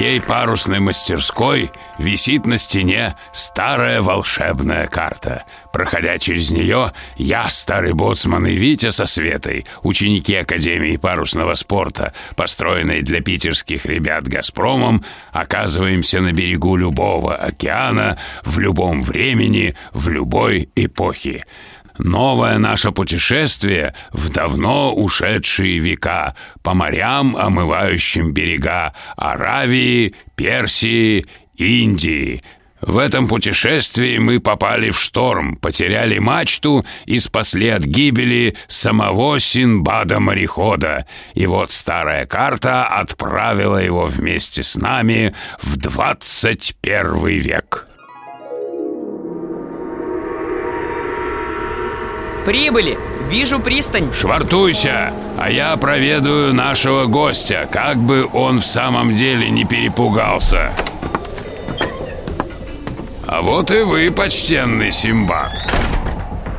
моей парусной мастерской висит на стене старая волшебная карта. Проходя через нее, я, старый боцман и Витя со Светой, ученики Академии парусного спорта, построенной для питерских ребят «Газпромом», оказываемся на берегу любого океана, в любом времени, в любой эпохе. Новое наше путешествие в давно ушедшие века по морям, омывающим берега Аравии, Персии, Индии. В этом путешествии мы попали в шторм, потеряли мачту и спасли от гибели самого Синбада-морехода. И вот старая карта отправила его вместе с нами в 21 век. Прибыли! Вижу пристань! Швартуйся, а я проведаю нашего гостя, как бы он в самом деле не перепугался. А вот и вы, почтенный Симбад.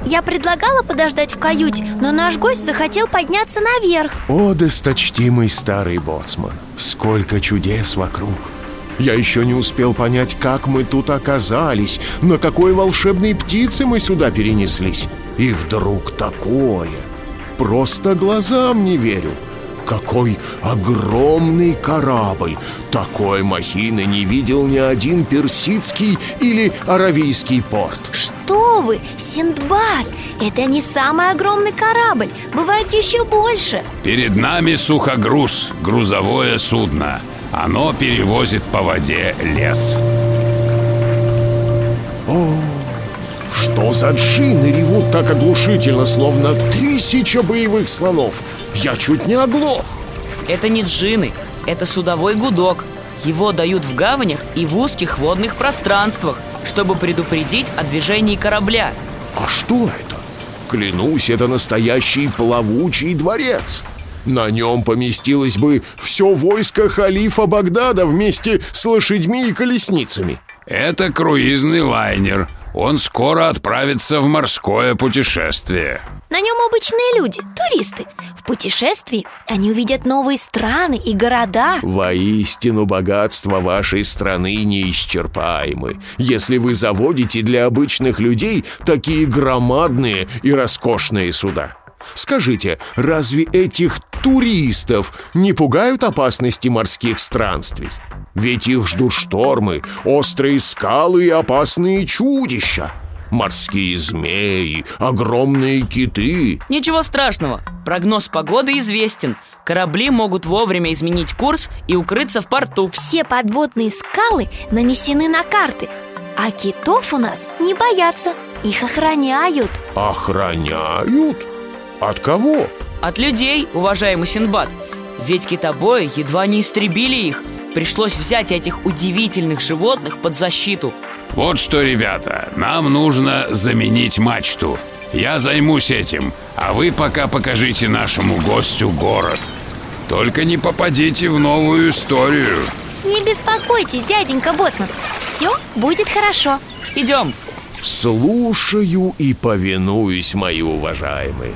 Я предлагала подождать в каюте, но наш гость захотел подняться наверх О, досточтимый старый боцман, сколько чудес вокруг Я еще не успел понять, как мы тут оказались На какой волшебной птице мы сюда перенеслись И вдруг такое Просто глазам не верю какой огромный корабль! Такой махины не видел ни один персидский или аравийский порт Что вы, Синдбад, это не самый огромный корабль Бывает еще больше Перед нами сухогруз, грузовое судно. Оно перевозит по воде лес. Что за джины ревут так оглушительно, словно тысяча боевых слонов? Я чуть не оглох Это не джины, это судовой гудок Его дают в гаванях и в узких водных пространствах Чтобы предупредить о движении корабля А что это? Клянусь, это настоящий плавучий дворец На нем поместилось бы все войско халифа Багдада вместе с лошадьми и колесницами Это круизный лайнер. Он скоро отправится в морское путешествие. На нем обычные люди, туристы. В путешествии они увидят новые страны и города. Воистину богатства вашей страны неисчерпаемы. Если вы заводите для обычных людей такие громадные и роскошные суда Скажите, разве этих туристов не пугают опасности морских странствий? Ведь их ждут штормы, острые скалы и опасные чудища. Морские змеи, огромные киты. Ничего страшного, прогноз погоды известен. Корабли могут вовремя изменить курс и укрыться в порту. Все подводные скалы нанесены на карты А китов у нас не боятся. Их охраняют. Охраняют? От кого? От людей, уважаемый Синдбад Ведь китобои едва не истребили их Пришлось взять этих удивительных животных под защиту Вот что, ребята, нам нужно заменить мачту. Я займусь этим, а вы пока покажите нашему гостю город. Только не попадите в новую историю. Не беспокойтесь, дяденька Боцман Все будет хорошо Идем Слушаю и повинуюсь, мои уважаемые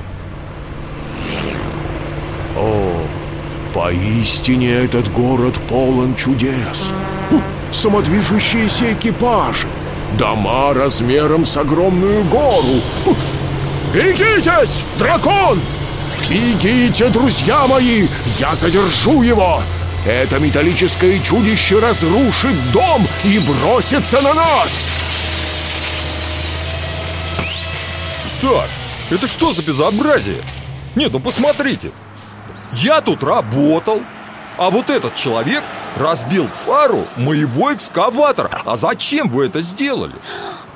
поистине этот город полон чудес Самодвижущиеся экипажи Дома размером с огромную гору Берегитесь, дракон! Бегите, друзья мои! Я задержу его! Это металлическое чудище разрушит дом и бросится на нас! Так, это что за безобразие? Нет, ну посмотрите Я тут работал А вот этот человек разбил фару моего экскаватора А зачем вы это сделали?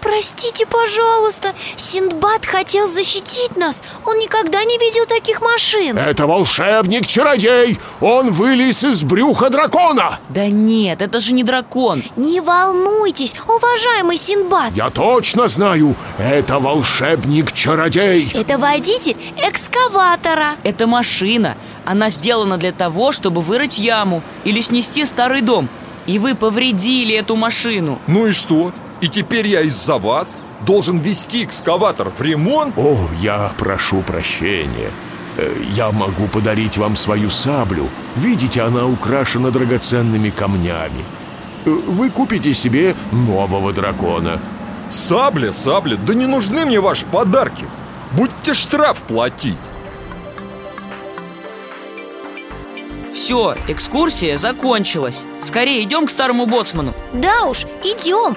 Простите, пожалуйста, Синдбад хотел защитить нас. Он никогда не видел таких машин. Это волшебник-чародей Он вылез из брюха дракона. Да нет, это же не дракон. Не волнуйтесь, уважаемый Синдбад. Я точно знаю, это волшебник-чародей Это водитель экскаватора. Это машина. Она сделана для того, чтобы вырыть яму Или снести старый дом. И вы повредили эту машину. Ну и что? И теперь я из-за вас должен вести экскаватор в ремонт? О, я прошу прощения. Э, Я могу подарить вам свою саблю. Видите, она украшена драгоценными камнями. Э, Вы купите себе нового дракона. Сабля, сабля, да не нужны мне ваши подарки. Будьте штраф платить. Все, экскурсия закончилась. Скорее идем к старому боцману. Да уж, идем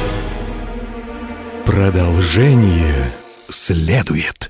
Продолжение следует.